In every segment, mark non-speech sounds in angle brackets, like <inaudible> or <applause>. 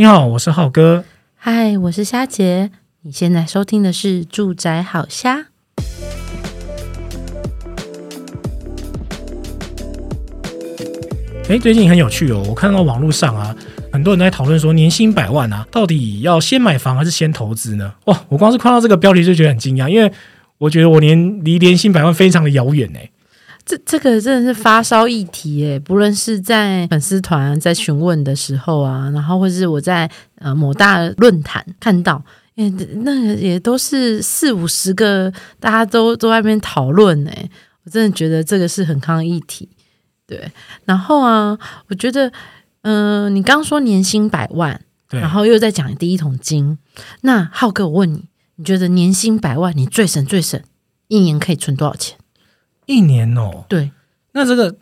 你好，我是浩哥。嗨，我是虾姐。你现在收听的是《住宅好虾》。哎，最近很有趣哦，我看到网络上啊，很多人在讨论说，年薪百万啊，到底要先买房还是先投资呢？哇，我光是看到这个标题就觉得很惊讶，因为我觉得我年离年薪百万非常的遥远呢。这这个真的是发烧议题诶，不论是在粉丝团在询问的时候啊，然后或是我在呃某大论坛看到，诶，那个也都是四五十个，大家都都在那边讨论诶，我真的觉得这个是很抗议议题。对，然后啊，我觉得，嗯、呃，你刚刚说年薪百万，然后又在讲第一桶金，那浩哥，我问你，你觉得年薪百万，你最省最省，一年可以存多少钱？一年哦，对，那这个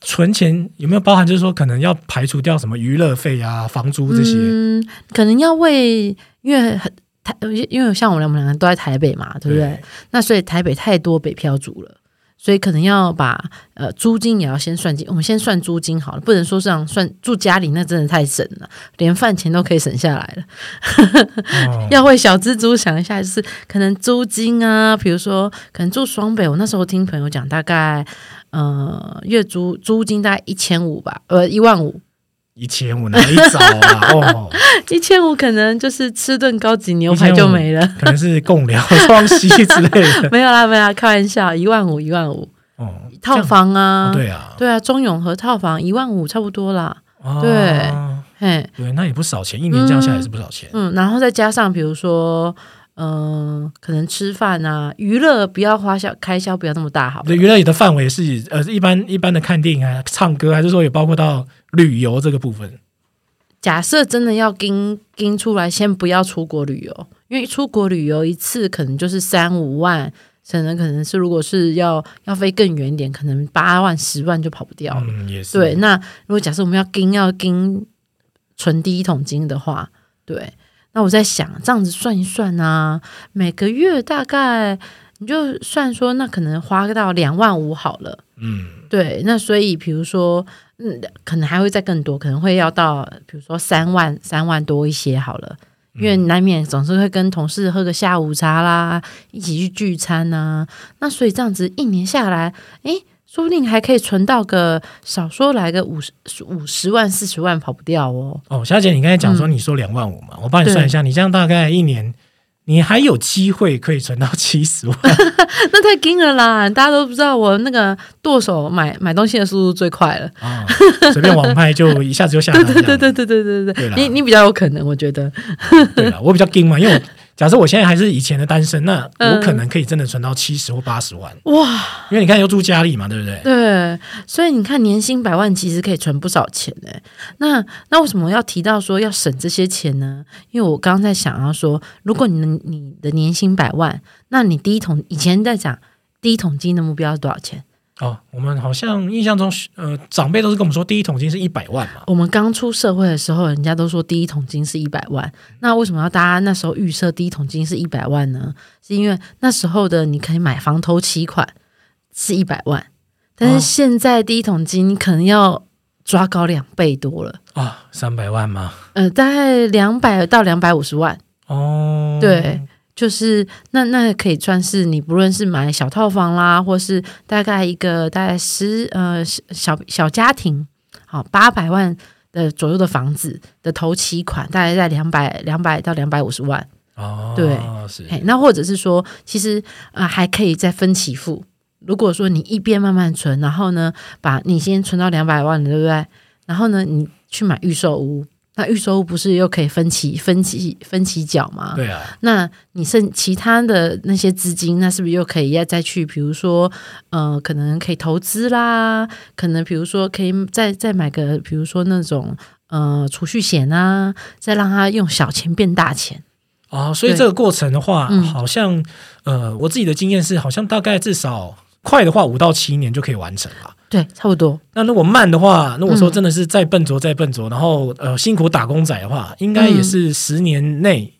存钱有没有包含？就是说，可能要排除掉什么娱乐费啊、房租这些？嗯，可能要为，因为很台，因为像我们我们两个都在台北嘛，对不对？对，那所以台北太多北漂族了。所以可能要把呃租金也要先算进，我们先算租金好了，不能说这样算住家里那真的太省了，连饭钱都可以省下来了。<laughs> 哦、要为小蜘蛛想一下，就是可能租金啊，比如说可能住双北，我那时候听朋友讲，大概呃月租租金大概一千五吧，呃一万五。一千五哪里找啊？哦，<laughs> 一千五可能就是吃顿高级牛排就没了，可能是共疗双溪之类的。<laughs> 没有啦，没有啦，开玩笑，一万五，一万五。哦，套房啊，哦、对啊，对啊，中永和套房一万五差不多啦。哦、对，嘿，对，那也不少钱，一年这样下来也是不少钱。嗯，嗯，然后再加上比如说。嗯、呃，可能吃饭啊，娱乐不要花销开销不要那么大，好。对，娱乐的范围是呃，一般一般的看电影啊、唱歌，还是说也包括到旅游这个部分？假设真的要跟跟出来，先不要出国旅游，因为出国旅游一次可能就是三五万，可能可能是如果是要要飞更远一点，可能八万、十万就跑不掉了。嗯，也是。对，那如果假设我们要跟要跟存第一桶金的话，对。那我在想，这样子算一算啊，每个月大概你就算说，那可能花到两万五好了。嗯，对。那所以，比如说，嗯，可能还会再更多，可能会要到，比如说三万、三万多一些好了。因为难免总是会跟同事喝个下午茶啦，一起去聚餐呐、啊。那所以这样子一年下来，诶。说不定还可以存到个少说来个五十五十万四十万跑不掉哦。哦，小姐，你刚才讲说你说两万五嘛，嗯、我帮你算一下，你这样大概一年，你还有机会可以存到七十万。<laughs> 那太惊了啦！大家都不知道我那个剁手买买东西的速度最快了啊，随便网拍就一下子就下来。<laughs> 对对对对对对对对，你你比较有可能，我觉得。对了，我比较惊嘛，因为我。假设我现在还是以前的单身，那我可能可以真的存到七十或八十万哇！因为你看要住家里嘛，对不对？对，所以你看年薪百万其实可以存不少钱呢。那那为什么要提到说要省这些钱呢？因为我刚刚在想要说，如果你的你的年薪百万，那你第一桶以前在讲第一桶金的目标是多少钱？哦，我们好像印象中，呃，长辈都是跟我们说，第一桶金是一百万嘛。我们刚出社会的时候，人家都说第一桶金是一百万。那为什么要大家那时候预设第一桶金是一百万呢？是因为那时候的你可以买房头期款是一百万，但是现在第一桶金可能要抓高两倍多了啊，三百万吗？呃，大概两百到两百五十万哦，对。就是那那可以算是你不论是买小套房啦，或是大概一个大概十呃小小家庭，好八百万的左右的房子的头期款，大概在两百两百到两百五十万哦，对，是那或者是说，其实啊、呃、还可以再分期付。如果说你一边慢慢存，然后呢，把你先存到两百万的，对不对？然后呢，你去买预售屋。那预收不是又可以分期、分期、分期缴吗？对啊。那你剩其他的那些资金，那是不是又可以要再去，比如说，呃，可能可以投资啦，可能比如说可以再再买个，比如说那种呃储蓄险啊，再让他用小钱变大钱啊。所以这个过程的话，嗯、好像呃，我自己的经验是，好像大概至少快的话五到七年就可以完成了。对，差不多。那如果慢的话，那我说真的是再笨拙再笨拙，嗯、然后呃辛苦打工仔的话，应该也是十年内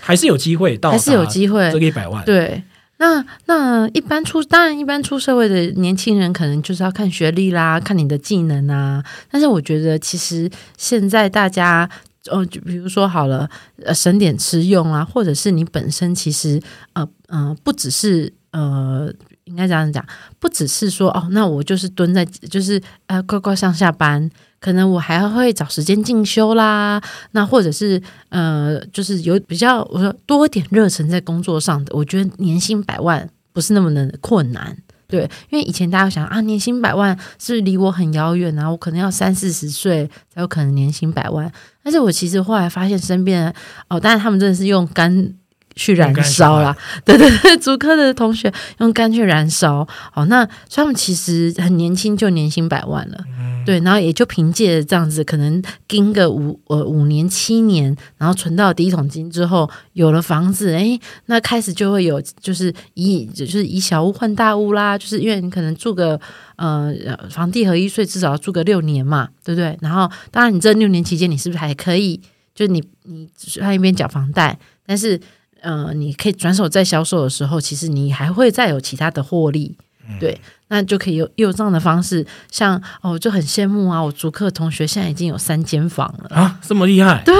还是有机会到，还是有机会这个一百万。对，那那一般出当然一般出社会的年轻人，可能就是要看学历啦，看你的技能啊。但是我觉得其实现在大家呃，就比如说好了，呃，省点吃用啊，或者是你本身其实呃嗯、呃，不只是呃，应该这样讲，不只是说哦，那我就是蹲在，就是呃，乖乖上下班，可能我还会找时间进修啦，那或者是呃，就是有比较我说多点热忱在工作上的，我觉得年薪百万不是那么的困难。对，因为以前大家想啊，年薪百万是离我很遥远啊？我可能要三四十岁才有可能年薪百万。但是我其实后来发现，身边哦，当然他们真的是用肝去燃烧啦。对对对，竹科的同学用肝去燃烧。哦，那他们其实很年轻就年薪百万了。嗯对，然后也就凭借这样子，可能盯个五呃五年七年，然后存到第一桶金之后，有了房子，哎，那开始就会有，就是以就是以小屋换大屋啦，就是因为你可能住个呃房地合一税至少要住个六年嘛，对不对？然后当然你这六年期间，你是不是还可以，就是你你在一边缴房贷，但是呃你可以转手再销售的时候，其实你还会再有其他的获利。对，那就可以有有这样的方式，像哦，我就很羡慕啊！我租客同学现在已经有三间房了啊，这么厉害？对，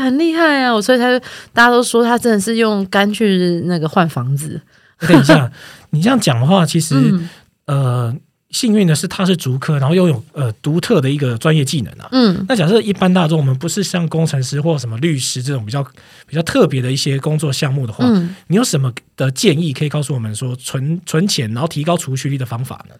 很厉害啊！我所以他大家都说他真的是用肝去那个换房子。等一下，<laughs> 你这样讲的话，其实、嗯、呃。幸运的是，他是足科，然后又有呃独特的一个专业技能啊。嗯，那假设一般大众，我们不是像工程师或什么律师这种比较比较特别的一些工作项目的话，嗯，你有什么的建议可以告诉我们说存存钱，然后提高储蓄率的方法呢？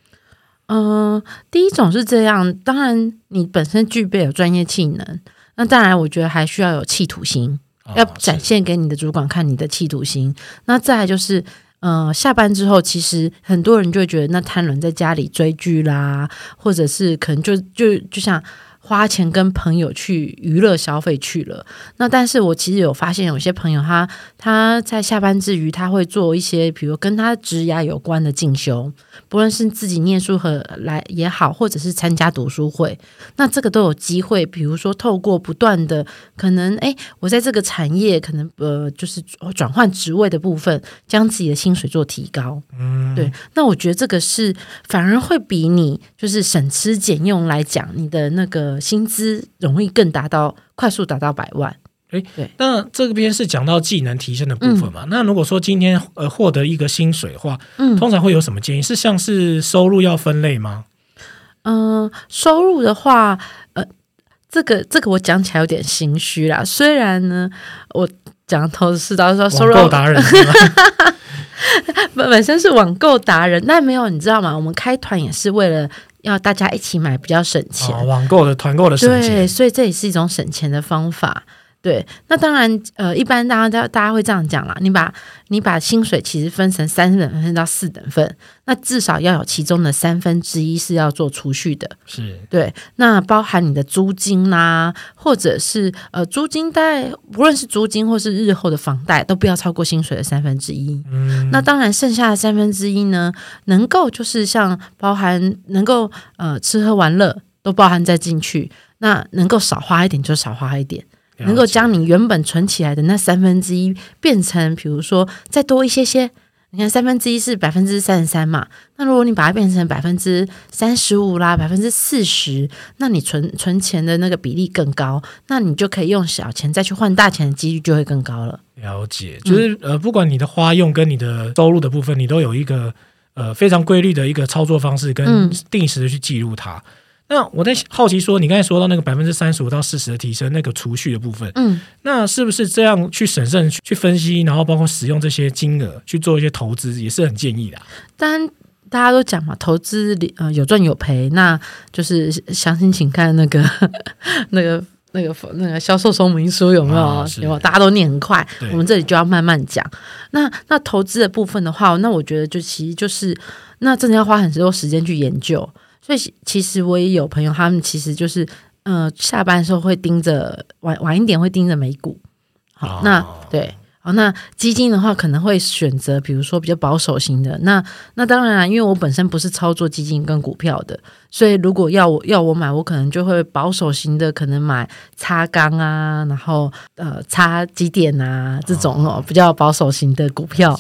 嗯、呃，第一种是这样，当然你本身具备有专业技能，那当然我觉得还需要有企图心，哦、要展现给你的主管看你的企图心。那再来就是。嗯，下班之后，其实很多人就会觉得，那瘫软在家里追剧啦，或者是可能就就就像。花钱跟朋友去娱乐消费去了，那但是我其实有发现，有些朋友他他在下班之余，他会做一些，比如跟他职涯有关的进修，不论是自己念书和来也好，或者是参加读书会，那这个都有机会。比如说，透过不断的可能，哎，我在这个产业可能呃，就是转换职位的部分，将自己的薪水做提高。嗯，对。那我觉得这个是反而会比你就是省吃俭用来讲，你的那个。薪资容易更达到快速达到百万，哎，对。那这边是讲到技能提升的部分嘛？嗯、那如果说今天呃获得一个薪水的话，嗯，通常会有什么建议？是像是收入要分类吗？嗯、呃，收入的话，呃，这个这个我讲起来有点心虚啦。虽然呢，我讲头是到说收入达人，<laughs> 本本身是网购达人，但没有你知道吗？我们开团也是为了。要大家一起买比较省钱，哦、网购的团购的省钱，对，所以这也是一种省钱的方法。对，那当然，呃，一般大家大家会这样讲啦，你把你把薪水其实分成三等分到四等份，那至少要有其中的三分之一是要做储蓄的。是对，那包含你的租金啦、啊，或者是呃租金贷，不论是租金或是日后的房贷，都不要超过薪水的三分之一。嗯，那当然剩下的三分之一呢，能够就是像包含能够呃吃喝玩乐都包含在进去，那能够少花一点就少花一点。能够将你原本存起来的那三分之一变成，比如说再多一些些。你看三分之一是百分之三十三嘛，那如果你把它变成百分之三十五啦，百分之四十，那你存存钱的那个比例更高，那你就可以用小钱再去换大钱的几率就会更高了。了解，就是、嗯、呃，不管你的花用跟你的收入的部分，你都有一个呃非常规律的一个操作方式，跟定时的去记录它。嗯那我在好奇说，你刚才说到那个百分之三十五到四十的提升，那个储蓄的部分，嗯，那是不是这样去审慎去分析，然后包括使用这些金额去做一些投资，也是很建议的。当然，大家都讲嘛，投资呃有赚有赔，那就是详情请看那个 <laughs> 那个那个那个销售说明书有没有？啊、有没有？大家都念很快，我们这里就要慢慢讲。那那投资的部分的话，那我觉得就其实就是那真的要花很多时间去研究。所以其实我也有朋友，他们其实就是，呃，下班的时候会盯着晚晚一点会盯着美股，好，那对。哦，那基金的话可能会选择，比如说比较保守型的。那那当然啊，因为我本身不是操作基金跟股票的，所以如果要我要我买，我可能就会保守型的，可能买擦钢啊，然后呃擦机电啊这种哦比较保守型的股票，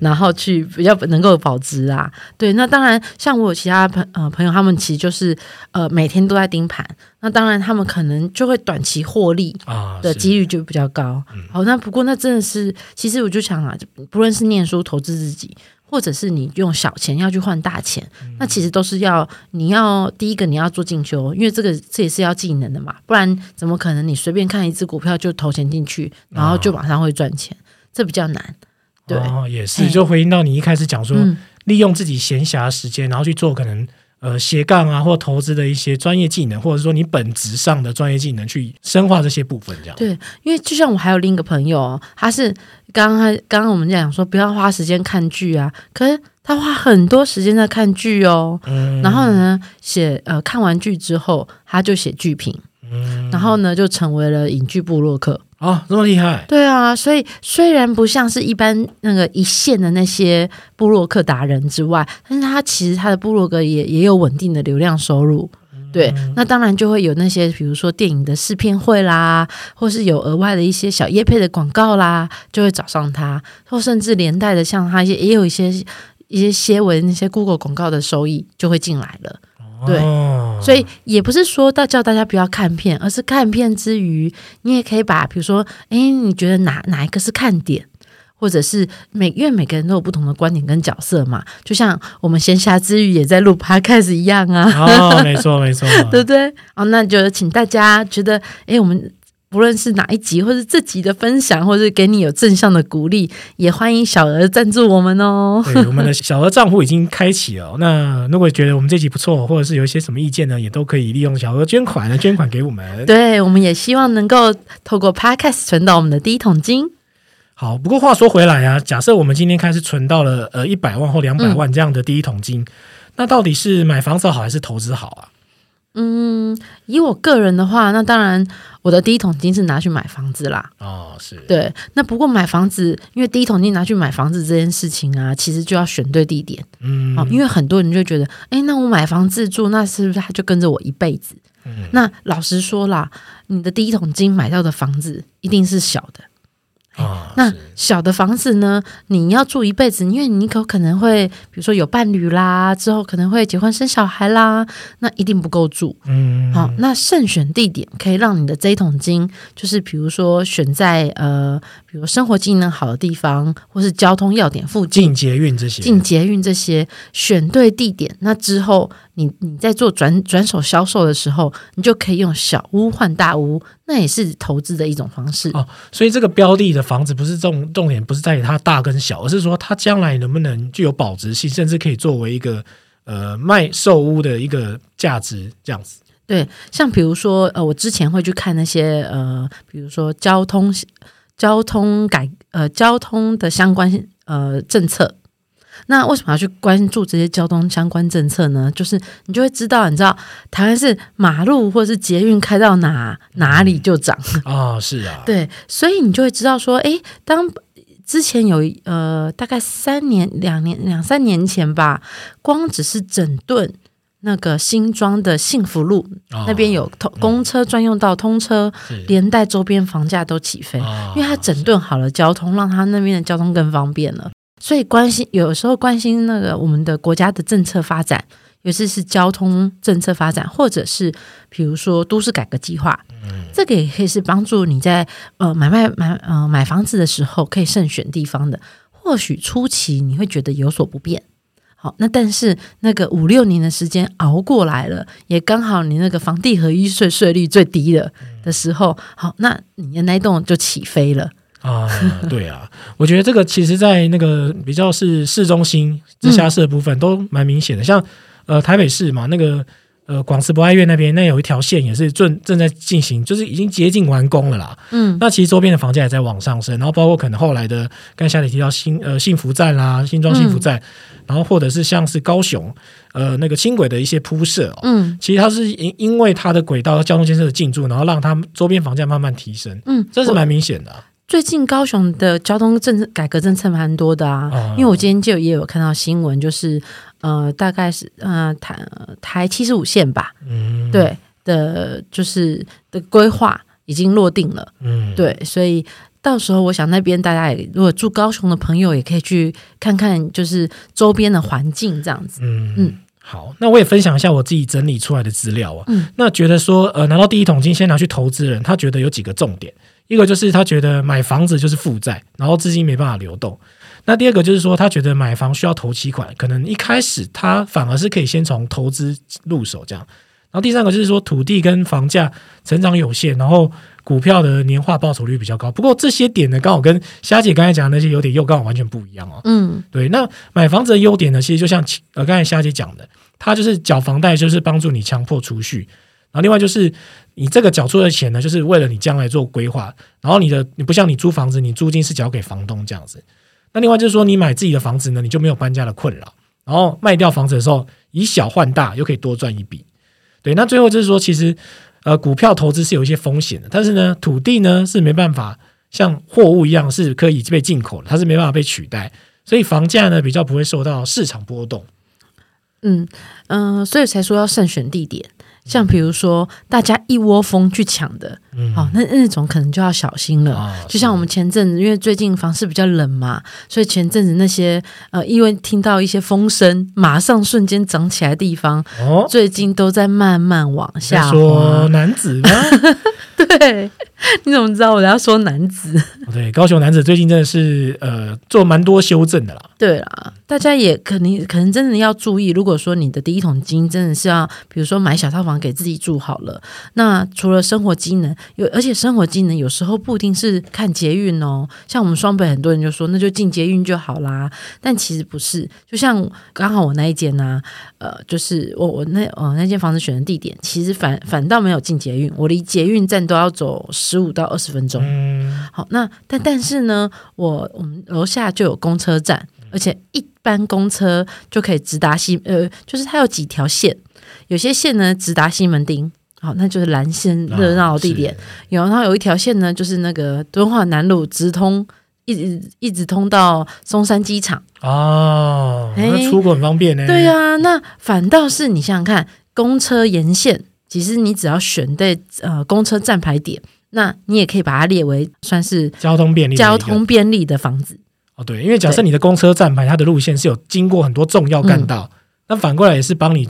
然后去比较能够保值啊。对，那当然像我有其他朋呃朋友，他们其实就是呃每天都在盯盘。那当然他们可能就会短期获利啊的几率就比较高。好，那不过那真的是，其实我就想啊，不论是念书投资自己。或者是你用小钱要去换大钱，嗯、那其实都是要你要第一个你要做进修，因为这个这也是要技能的嘛，不然怎么可能你随便看一只股票就投钱进去，然后就马上会赚钱？哦、这比较难。对，哦、也是，就回应到你一开始讲说，嗯、利用自己闲暇时间，然后去做可能呃斜杠啊或投资的一些专业技能，或者说你本职上的专业技能去深化这些部分，这样。对，因为就像我还有另一个朋友，他是。刚刚刚刚我们讲说不要花时间看剧啊，可是他花很多时间在看剧哦。嗯、然后呢，写呃看完剧之后，他就写剧评。嗯、然后呢，就成为了影剧部落客。哦，这么厉害？对啊，所以虽然不像是一般那个一线的那些部落客达人之外，但是他其实他的部落格也也有稳定的流量收入。对，那当然就会有那些，比如说电影的试片会啦，或是有额外的一些小业配的广告啦，就会找上他，或甚至连带的像他一些，也有一些一些些微那些 Google 广告的收益就会进来了。对，哦、所以也不是说到叫大家不要看片，而是看片之余，你也可以把，比如说，哎，你觉得哪哪一个是看点？或者是每，因为每个人都有不同的观点跟角色嘛，就像我们闲暇之余也在录 podcast 一样啊。哦，没错没错，<laughs> 对不对？哦，那就请大家觉得，哎，我们不论是哪一集，或是这集的分享，或是给你有正向的鼓励，也欢迎小额赞助我们哦。对，我们的小额账户已经开启了。那如果觉得我们这集不错，或者是有一些什么意见呢，也都可以利用小额捐款来捐款给我们。对，我们也希望能够透过 podcast 存到我们的第一桶金。好，不过话说回来啊，假设我们今天开始存到了呃一百万或两百万这样的第一桶金，嗯、那到底是买房子好还是投资好啊？嗯，以我个人的话，那当然我的第一桶金是拿去买房子啦。哦，是对。那不过买房子，因为第一桶金拿去买房子这件事情啊，其实就要选对地点。嗯，哦，因为很多人就觉得，哎，那我买房自住，那是不是他就跟着我一辈子？嗯，那老实说啦，你的第一桶金买到的房子一定是小的。哦、那小的房子呢？你要住一辈子，因为你可可能会，比如说有伴侣啦，之后可能会结婚生小孩啦，那一定不够住。嗯，好，那慎选地点可以让你的这一桶金，就是比如说选在呃，比如生活机能好的地方，或是交通要点附近，近捷运这些，近捷运这些，选对地点，那之后。你你在做转转手销售的时候，你就可以用小屋换大屋，那也是投资的一种方式哦。所以这个标的的房子不是重点，不是在于它大跟小，而是说它将来能不能具有保值性，甚至可以作为一个呃卖售屋的一个价值这样子。对，像比如说呃，我之前会去看那些呃，比如说交通交通改呃交通的相关呃政策。那为什么要去关注这些交通相关政策呢？就是你就会知道，你知道台湾是马路或者是捷运开到哪哪里就涨。啊，是啊，<laughs> 对，所以你就会知道说，诶，当之前有呃大概三年、两年、两三年前吧，光只是整顿那个新庄的幸福路、哦、那边有通公车专用道通车，嗯、连带周边房价都起飞，哦、因为它整顿好了交通，让它那边的交通更方便了。所以关心有时候关心那个我们的国家的政策发展，尤其是交通政策发展，或者是比如说都市改革计划，嗯，这个也可以是帮助你在呃买卖买呃买房子的时候可以慎选地方的。或许初期你会觉得有所不便，好，那但是那个五六年的时间熬过来了，也刚好你那个房地合一税税率最低了的时候，好，那你的那栋就起飞了。啊，对啊，<laughs> 我觉得这个其实，在那个比较是市中心、直辖市的部分都蛮明显的，像呃台北市嘛，那个呃广慈博爱院那边，那有一条线也是正正在进行，就是已经接近完工了啦。嗯，那其实周边的房价也在往上升，然后包括可能后来的，刚才你提到新呃幸福站啦，新庄幸福站，嗯、然后或者是像是高雄呃那个轻轨的一些铺设，哦，嗯，其实它是因因为它的轨道交通建设的进驻，然后让它周边房价慢慢提升，嗯，这是蛮明显的，啊。最近高雄的交通政策改革政策蛮多的啊，因为我今天就也有看到新闻，就是呃，大概是呃台台七十五线吧，嗯，对的，就是的规划已经落定了，嗯，对，所以到时候我想那边大家也如果住高雄的朋友也可以去看看，就是周边的环境这样子，嗯。嗯。好，那我也分享一下我自己整理出来的资料啊。嗯，那觉得说，呃，拿到第一桶金先拿去投资人，他觉得有几个重点，一个就是他觉得买房子就是负债，然后资金没办法流动。那第二个就是说，他觉得买房需要投期款，可能一开始他反而是可以先从投资入手这样。然后第三个就是说，土地跟房价成长有限，然后股票的年化报酬率比较高。不过这些点呢，刚好跟虾姐刚才讲的那些优点又刚好完全不一样哦。嗯，对。那买房子的优点呢，其实就像呃刚才虾姐讲的，它就是缴房贷，就是帮助你强迫储蓄。然后另外就是你这个缴出的钱呢，就是为了你将来做规划。然后你的你不像你租房子，你租金是缴给房东这样子。那另外就是说，你买自己的房子呢，你就没有搬家的困扰。然后卖掉房子的时候，以小换大，又可以多赚一笔。对，那最后就是说，其实呃，股票投资是有一些风险的，但是呢，土地呢是没办法像货物一样是可以被进口的，它是没办法被取代，所以房价呢比较不会受到市场波动。嗯嗯、所以才说要慎选地点。像比如说，大家一窝蜂去抢的，嗯、哦，那那种可能就要小心了。哦、就像我们前阵子，因为最近房市比较冷嘛，所以前阵子那些呃，因为听到一些风声，马上瞬间涨起来的地方，哦，最近都在慢慢往下。说男子吗？<laughs> 对，<laughs> 你怎么知道我要说男子？对，高雄男子最近真的是呃做蛮多修正的啦。对啦，大家也可能可能真的要注意，如果说你的第一桶金真的是要，比如说买小套房。给自己住好了。那除了生活机能，有而且生活技能有时候不一定是看捷运哦。像我们双北很多人就说，那就进捷运就好啦。但其实不是。就像刚好我那一间呢、啊，呃，就是我我那呃那间房子选的地点，其实反反倒没有进捷运，我离捷运站都要走十五到二十分钟。嗯、好，那但但是呢，我我们楼下就有公车站，而且一般公车就可以直达西，呃，就是它有几条线。有些线呢直达西门町，好，那就是蓝线热闹的地点。有、哦，然后有一条线呢，就是那个敦化南路直通，一直一直通到松山机场。哦，那出国很方便呢。对啊，那反倒是你想想看，公车沿线，其实你只要选对呃公车站牌点，那你也可以把它列为算是交通便利、交通便利的房子。哦，对，因为假设你的公车站牌它的路线是有经过很多重要干道，嗯、那反过来也是帮你。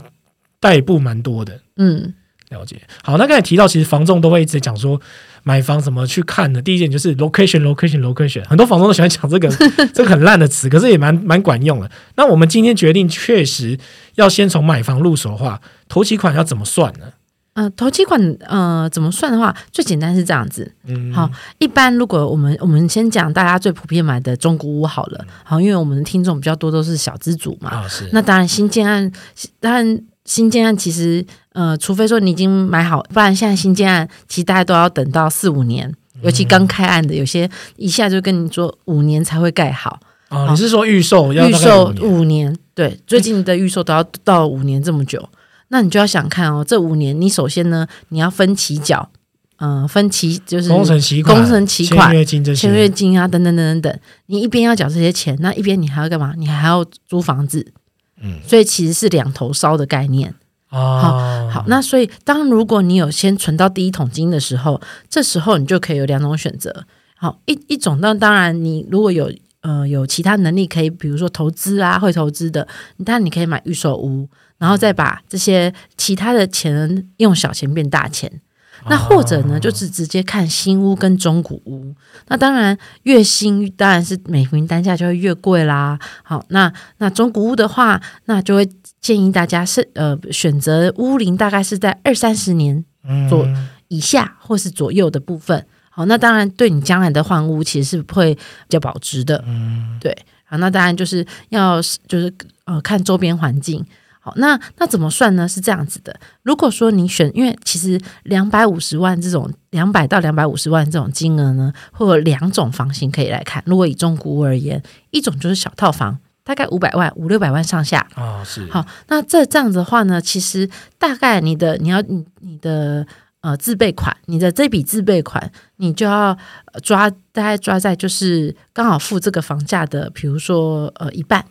代步蛮多的，嗯，了解。好，那刚才提到，其实房仲都会一直讲说买房怎么去看的？第一件就是 location，location，location，很多房仲都喜欢讲这个 <laughs> 这个很烂的词，可是也蛮蛮管用的。那我们今天决定，确实要先从买房入手的话，头期款要怎么算呢？呃，头期款呃怎么算的话，最简单是这样子。嗯，好，一般如果我们我们先讲大家最普遍买的中古屋好了。好，因为我们的听众比较多都是小资主嘛。啊，是。那当然新建案，当然。新建案其实，呃，除非说你已经买好，不然现在新建案其实大家都要等到四五年，尤其刚开案的，有些一下就跟你说五年才会盖好。哦，你是说预售要预售五年？对，最近的预售都要到五年这么久，那你就要想看哦，这五年你首先呢，你要分期缴，嗯、呃，分期就是工程期款、工程期款、签约金这些、签约金啊，等等等等等，你一边要缴这些钱，那一边你还要干嘛？你还要租房子。嗯，所以其实是两头烧的概念。哦，好，好，那所以当如果你有先存到第一桶金的时候，这时候你就可以有两种选择。好，一一种那当然你如果有呃有其他能力可以，比如说投资啊，会投资的，当然你可以买预售屋，然后再把这些其他的钱用小钱变大钱。那或者呢，就是直接看新屋跟中古屋。那当然，越新当然是每平单价就会越贵啦。好，那那中古屋的话，那就会建议大家是呃选择屋龄大概是在二三十年左以下或是左右的部分。好，那当然对你将来的换屋其实是会比较保值的。嗯，对。好，那当然就是要就是呃看周边环境。那那怎么算呢？是这样子的，如果说你选，因为其实两百五十万这种两百到两百五十万这种金额呢，会有两种房型可以来看。如果以中古屋而言，一种就是小套房，大概五百万、五六百万上下。啊、哦，是。好，那这这样子的话呢，其实大概你的你要你你的呃自备款，你的这笔自备款，你就要抓大概抓在就是刚好付这个房价的，比如说呃一半，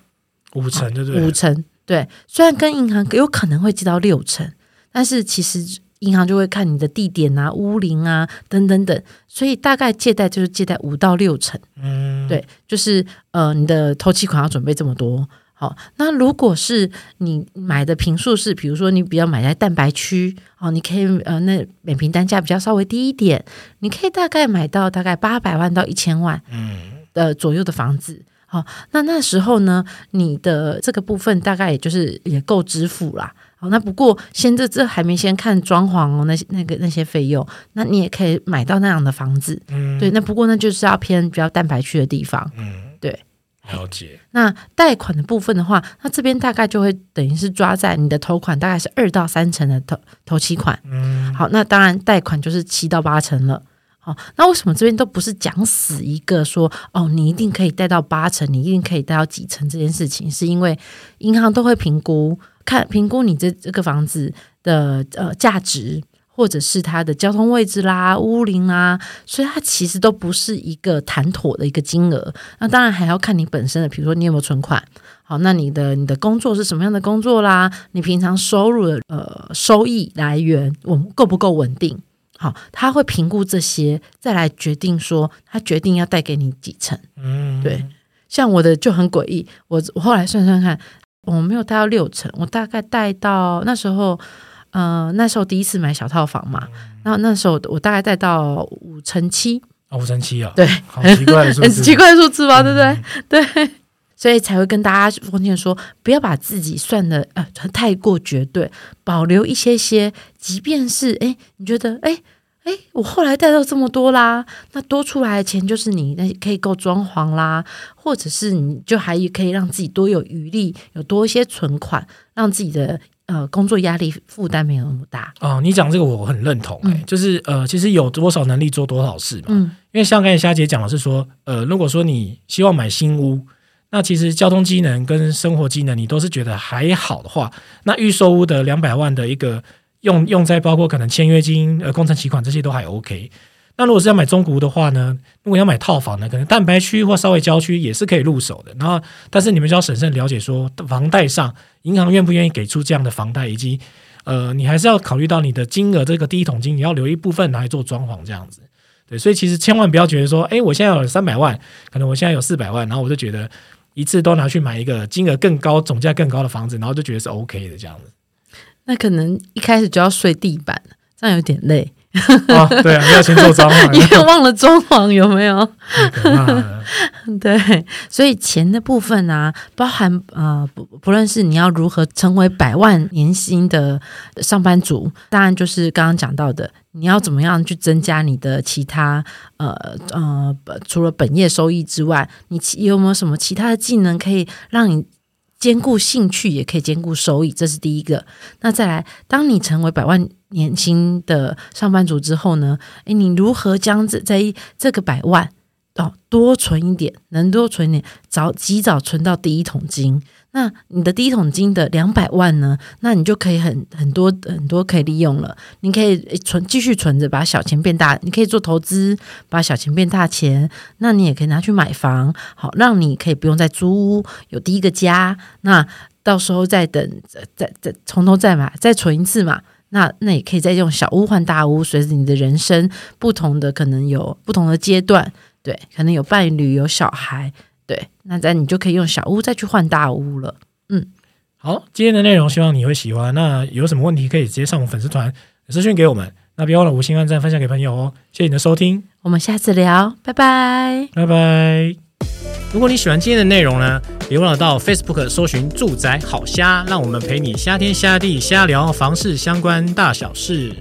五成对不对？五成。对，虽然跟银行有可能会借到六成，但是其实银行就会看你的地点啊、屋龄啊等等等，所以大概借贷就是借贷五到六成。嗯，对，就是呃，你的头期款要准备这么多。好，那如果是你买的平数是，比如说你比较买在蛋白区，哦，你可以呃，那每平单价比较稍微低一点，你可以大概买到大概八百万到一千万，嗯，的左右的房子。好，那那时候呢，你的这个部分大概也就是也够支付啦。好，那不过现在这还没先看装潢哦，那些那个那些费用，那你也可以买到那样的房子，嗯，对。那不过那就是要偏比较蛋白区的地方，嗯，对。了解。那贷款的部分的话，那这边大概就会等于是抓在你的头款大概是二到三成的头头期款。嗯，好，那当然贷款就是七到八成了。哦，那为什么这边都不是讲死一个说哦，你一定可以贷到八成，你一定可以贷到几成这件事情？是因为银行都会评估，看评估你这这个房子的呃价值。或者是它的交通位置啦、屋龄啦，所以它其实都不是一个谈妥的一个金额。那当然还要看你本身的，比如说你有没有存款，好，那你的你的工作是什么样的工作啦？你平常收入的呃收益来源，我够不够稳定？好，他会评估这些，再来决定说他决定要带给你几成。嗯，对，像我的就很诡异，我我后来算算看，我没有带到六成，我大概带到那时候。呃，那时候第一次买小套房嘛，然后那时候我大概带到五成七，五成七啊，对，好奇怪的数字，<laughs> 很奇怪的数字吧，对不对？对，所以才会跟大家奉劝说，不要把自己算的呃太过绝对，保留一些些，即便是哎，你觉得哎哎，我后来贷到这么多啦，那多出来的钱就是你那可以够装潢啦，或者是你就还可以让自己多有余力，有多一些存款，让自己的。呃，工作压力负担没有那么大哦。你讲这个我很认同，欸，嗯，就是呃，其实有多少能力做多少事嘛。嗯，因为像刚才虾姐讲的是说，呃，如果说你希望买新屋，那其实交通机能跟生活机能你都是觉得还好的话，那预售屋的两百万的一个用用在包括可能签约金、呃工程期款这些都还 OK。那如果是要买中古的话呢？如果要买套房呢？可能蛋白区或稍微郊区也是可以入手的。然后，但是你们就要审慎了解说，房贷上银行愿不愿意给出这样的房贷，以及呃，你还是要考虑到你的金额这个第一桶金，你要留一部分拿来做装潢这样子。对，所以其实千万不要觉得说，哎，我现在有三百万，可能我现在有四百万，然后我就觉得一次都拿去买一个金额更高、总价更高的房子，然后就觉得是 OK 的这样子。那可能一开始就要睡地板，这样有点累。哦，对啊，你要先做装潢，<laughs> 因为忘了装潢有没有？<laughs> 对，所以钱的部分啊，包含呃，不不论是你要如何成为百万年薪的上班族，当然就是刚刚讲到的，你要怎么样去增加你的其他呃呃，除了本业收益之外，你有没有什么其他的技能可以让你兼顾兴趣，也可以兼顾收益？这是第一个。那再来，当你成为百万。年薪的上班族之后呢？诶，你如何将这在这个百万哦多存一点，能多存一点，早及早存到第一桶金。那你的第一桶金的两百万呢？那你就可以很很多很多可以利用了。你可以存继续存着，把小钱变大。你可以做投资，把小钱变大钱。那你也可以拿去买房，好让你可以不用再租屋，有第一个家。那到时候再等，再再从头再买，再存一次嘛。那那也可以再用小屋换大屋，随着你的人生不同的，可能有不同的阶段，对，可能有伴侣、有小孩，对，那在你就可以用小屋再去换大屋了。嗯，好，今天的内容希望你会喜欢。那有什么问题可以直接上我们粉丝团私讯给我们。那别忘了五星按赞、分享给朋友哦。谢谢你的收听，我们下次聊，拜拜，拜拜。如果你喜欢今天的内容呢，别忘了到 Facebook 搜寻“住宅好虾”，让我们陪你虾天虾地虾聊房事相关大小事。